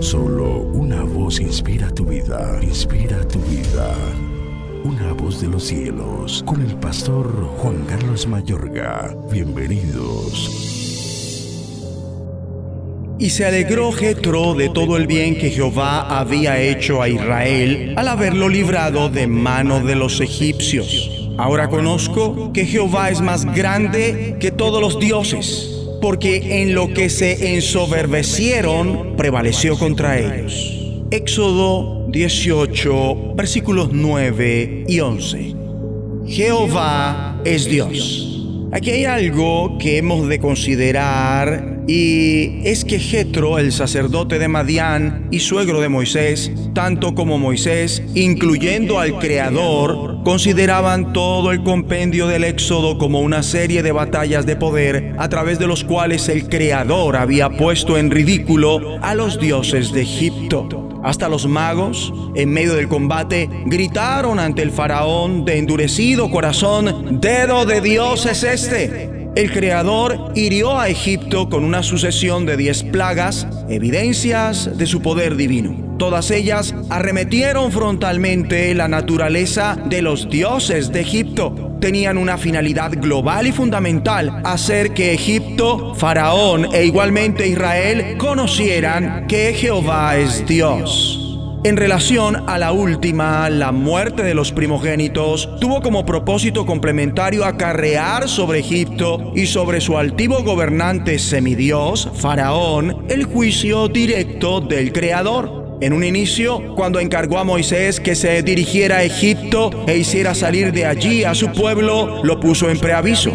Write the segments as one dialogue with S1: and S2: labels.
S1: Solo una voz inspira tu vida, inspira tu vida. Una voz de los cielos, con el pastor Juan Carlos Mayorga. Bienvenidos.
S2: Y se alegró Jetro de todo el bien que Jehová había hecho a Israel al haberlo librado de mano de los egipcios. Ahora conozco que Jehová es más grande que todos los dioses porque en lo que se ensoberbecieron prevaleció contra ellos. Éxodo 18, versículos 9 y 11. Jehová es Dios. Aquí hay algo que hemos de considerar y es que Jetro, el sacerdote de Madián y suegro de Moisés, tanto como Moisés, incluyendo al Creador, consideraban todo el compendio del Éxodo como una serie de batallas de poder a través de los cuales el Creador había puesto en ridículo a los dioses de Egipto. Hasta los magos, en medio del combate, gritaron ante el faraón de endurecido corazón, Dedo de Dios es este el Creador hirió a Egipto con una sucesión de diez plagas, evidencias de su poder divino. Todas ellas arremetieron frontalmente la naturaleza de los dioses de Egipto. Tenían una finalidad global y fundamental, hacer que Egipto, Faraón e igualmente Israel conocieran que Jehová es Dios. En relación a la última, la muerte de los primogénitos tuvo como propósito complementario acarrear sobre Egipto y sobre su altivo gobernante semidios, Faraón, el juicio directo del Creador. En un inicio, cuando encargó a Moisés que se dirigiera a Egipto e hiciera salir de allí a su pueblo, lo puso en preaviso.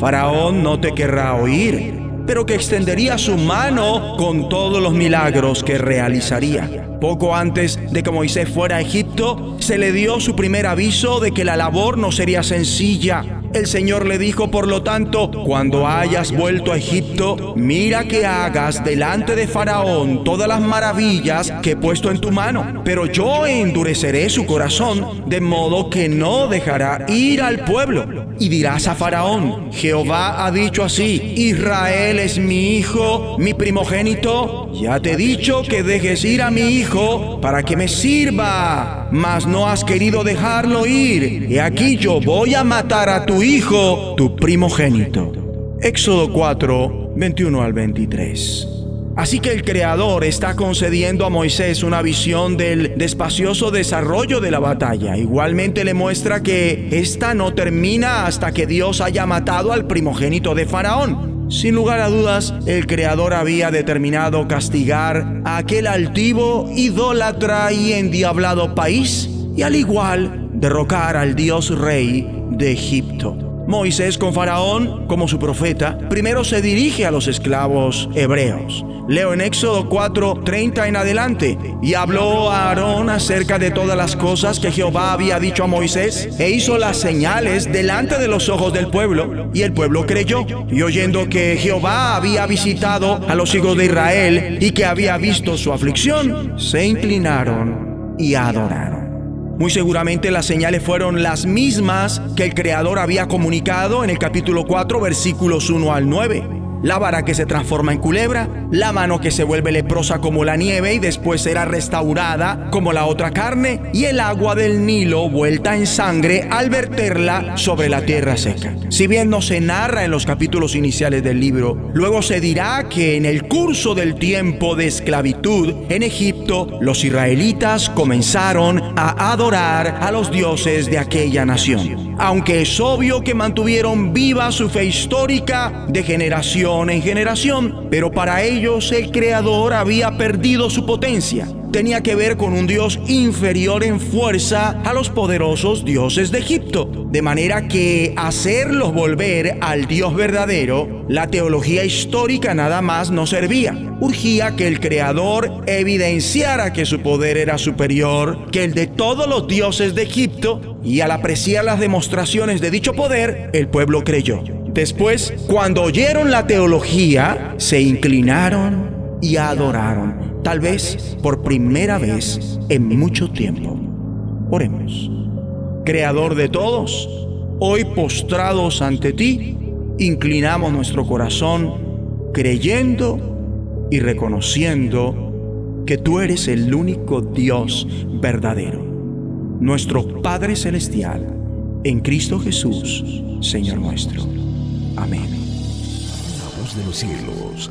S2: Faraón no te querrá oír, pero que extendería su mano con todos los milagros que realizaría. Poco antes de que Moisés fuera a Egipto, se le dio su primer aviso de que la labor no sería sencilla el Señor le dijo, por lo tanto, cuando hayas vuelto a Egipto, mira que hagas delante de Faraón todas las maravillas que he puesto en tu mano, pero yo endureceré su corazón, de modo que no dejará ir al pueblo. Y dirás a Faraón, Jehová ha dicho así, Israel es mi hijo, mi primogénito, ya te he dicho que dejes ir a mi hijo para que me sirva, mas no has querido dejarlo ir, y aquí yo voy a matar a tu hijo, tu primogénito. Éxodo 4, 21 al 23. Así que el Creador está concediendo a Moisés una visión del despacioso desarrollo de la batalla. Igualmente le muestra que esta no termina hasta que Dios haya matado al primogénito de Faraón. Sin lugar a dudas, el Creador había determinado castigar a aquel altivo, idólatra y endiablado país, y al igual derrocar al Dios Rey de Egipto. Moisés con Faraón como su profeta, primero se dirige a los esclavos hebreos. Leo en Éxodo 4, 30 en adelante. Y habló a Aarón acerca de todas las cosas que Jehová había dicho a Moisés, e hizo las señales delante de los ojos del pueblo, y el pueblo creyó. Y oyendo que Jehová había visitado a los hijos de Israel y que había visto su aflicción, se inclinaron y adoraron. Muy seguramente las señales fueron las mismas que el Creador había comunicado en el capítulo 4, versículos 1 al 9 la vara que se transforma en culebra, la mano que se vuelve leprosa como la nieve y después será restaurada como la otra carne, y el agua del Nilo vuelta en sangre al verterla sobre la tierra seca. Si bien no se narra en los capítulos iniciales del libro, luego se dirá que en el curso del tiempo de esclavitud en Egipto, los israelitas comenzaron a adorar a los dioses de aquella nación. Aunque es obvio que mantuvieron viva su fe histórica de generación en generación, pero para ellos el Creador había perdido su potencia. Tenía que ver con un Dios inferior en fuerza a los poderosos dioses de Egipto. De manera que hacerlos volver al Dios verdadero, la teología histórica nada más no servía. Urgía que el Creador evidenciara que su poder era superior que el de todos los dioses de Egipto y al apreciar las demostraciones de dicho poder, el pueblo creyó. Después, cuando oyeron la teología, se inclinaron y adoraron, tal vez por primera vez en mucho tiempo. Oremos. Creador de todos, hoy postrados ante ti, inclinamos nuestro corazón creyendo y reconociendo que tú eres el único Dios verdadero, nuestro Padre Celestial, en Cristo Jesús, Señor nuestro. Amén.
S1: La voz de los cielos,